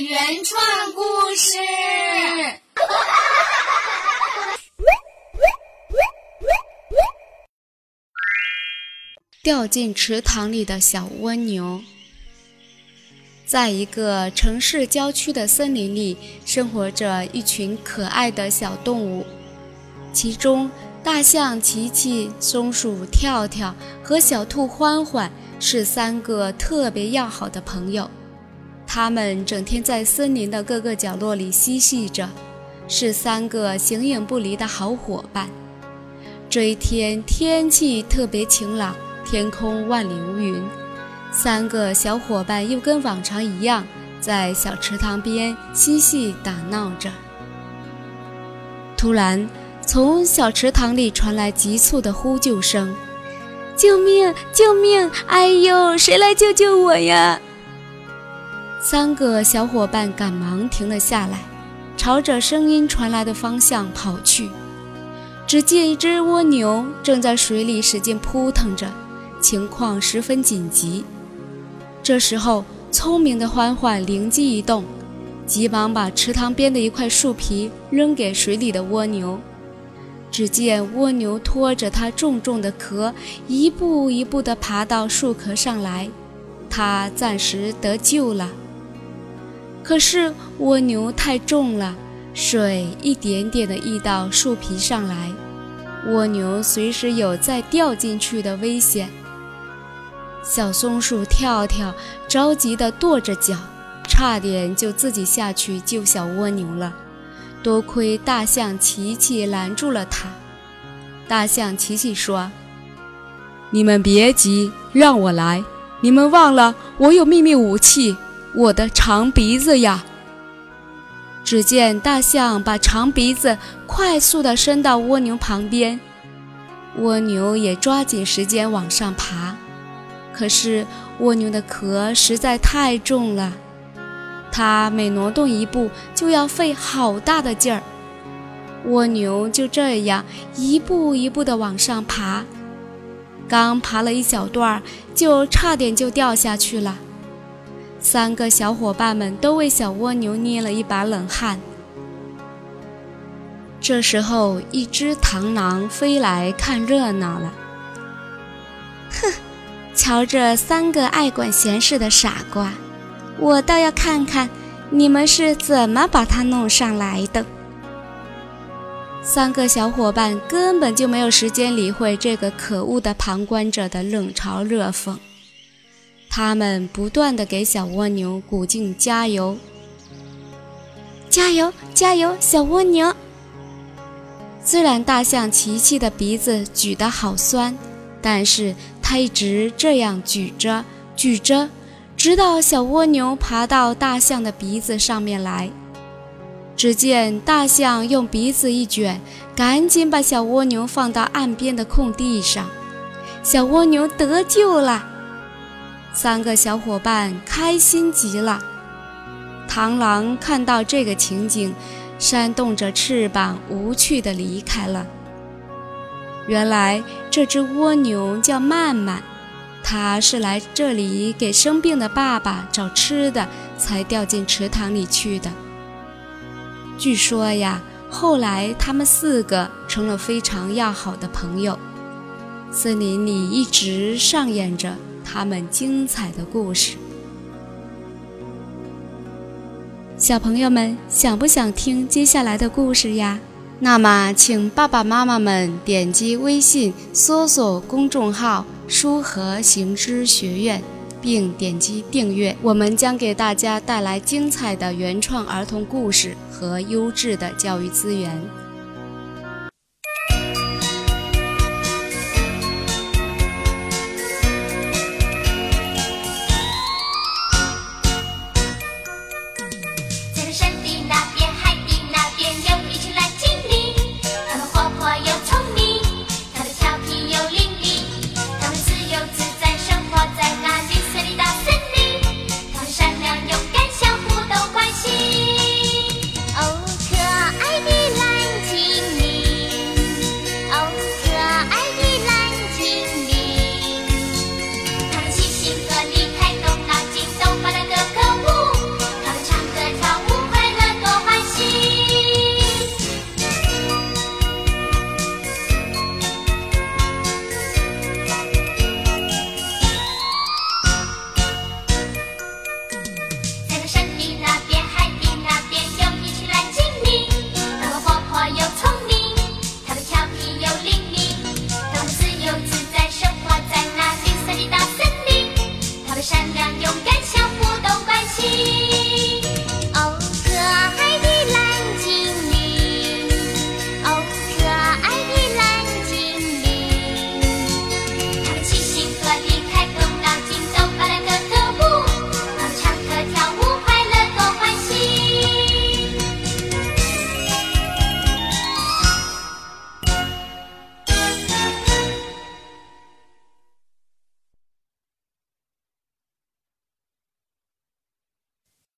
原创故事。掉进池塘里的小蜗牛。在一个城市郊区的森林里生活着一群可爱的小动物。其中大象琪琪松鼠跳跳和小兔欢欢是三个特别要好的朋友。他们整天在森林的各个角落里嬉戏着，是三个形影不离的好伙伴。这一天天气特别晴朗。天空万里无云，三个小伙伴又跟往常一样，在小池塘边嬉戏打闹着。突然，从小池塘里传来急促的呼救声：“救命！救命！哎呦，谁来救救我呀！”三个小伙伴赶忙停了下来，朝着声音传来的方向跑去。只见一只蜗牛正在水里使劲扑腾着。情况十分紧急，这时候，聪明的欢欢灵机一动，急忙把池塘边的一块树皮扔给水里的蜗牛。只见蜗牛拖着它重重的壳，一步一步地爬到树壳上来，它暂时得救了。可是蜗牛太重了，水一点点地溢到树皮上来，蜗牛随时有再掉进去的危险。小松鼠跳跳着急地跺着脚，差点就自己下去救小蜗牛了。多亏大象琪琪拦住了它。大象琪琪说：“你们别急，让我来。你们忘了我有秘密武器，我的长鼻子呀！”只见大象把长鼻子快速地伸到蜗牛旁边，蜗牛也抓紧时间往上爬。可是蜗牛的壳实在太重了，它每挪动一步就要费好大的劲儿。蜗牛就这样一步一步地往上爬，刚爬了一小段儿，就差点就掉下去了。三个小伙伴们都为小蜗牛捏了一把冷汗。这时候，一只螳螂飞来看热闹了，哼。瞧这三个爱管闲事的傻瓜，我倒要看看你们是怎么把它弄上来的。三个小伙伴根本就没有时间理会这个可恶的旁观者的冷嘲热讽，他们不断地给小蜗牛鼓劲加油，加油，加油，小蜗牛！虽然大象琪琪的鼻子举得好酸，但是。他一直这样举着举着，直到小蜗牛爬到大象的鼻子上面来。只见大象用鼻子一卷，赶紧把小蜗牛放到岸边的空地上。小蜗牛得救了，三个小伙伴开心极了。螳螂看到这个情景，扇动着翅膀，无趣地离开了。原来这只蜗牛叫曼曼，它是来这里给生病的爸爸找吃的，才掉进池塘里去的。据说呀，后来他们四个成了非常要好的朋友。森林里一直上演着他们精彩的故事。小朋友们，想不想听接下来的故事呀？那么，请爸爸妈妈们点击微信搜索公众号“书和行知学院”，并点击订阅。我们将给大家带来精彩的原创儿童故事和优质的教育资源。心。